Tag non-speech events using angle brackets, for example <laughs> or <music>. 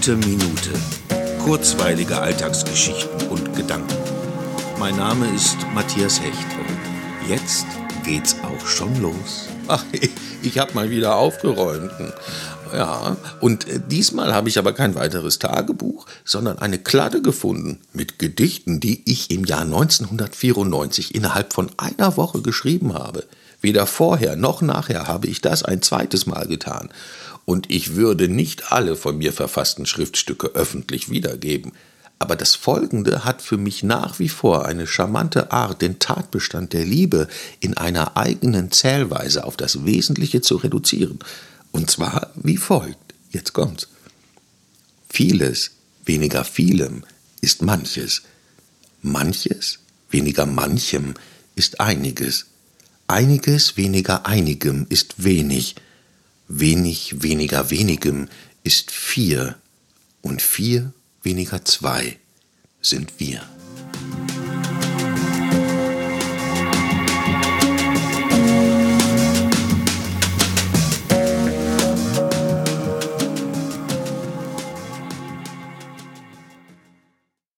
Gute Minute. Kurzweilige Alltagsgeschichten und Gedanken. Mein Name ist Matthias Hecht und jetzt geht's auch schon los. Ach, <laughs> ich habe mal wieder aufgeräumt. Ja, und äh, diesmal habe ich aber kein weiteres Tagebuch, sondern eine Kladde gefunden mit Gedichten, die ich im Jahr 1994 innerhalb von einer Woche geschrieben habe. Weder vorher noch nachher habe ich das ein zweites Mal getan. Und ich würde nicht alle von mir verfassten Schriftstücke öffentlich wiedergeben. Aber das Folgende hat für mich nach wie vor eine charmante Art, den Tatbestand der Liebe in einer eigenen Zählweise auf das Wesentliche zu reduzieren. Und zwar wie folgt. Jetzt kommt's. Vieles weniger vielem ist manches. Manches weniger manchem ist einiges. Einiges weniger einigem ist wenig. Wenig weniger wenigem ist vier. Und vier weniger zwei sind wir.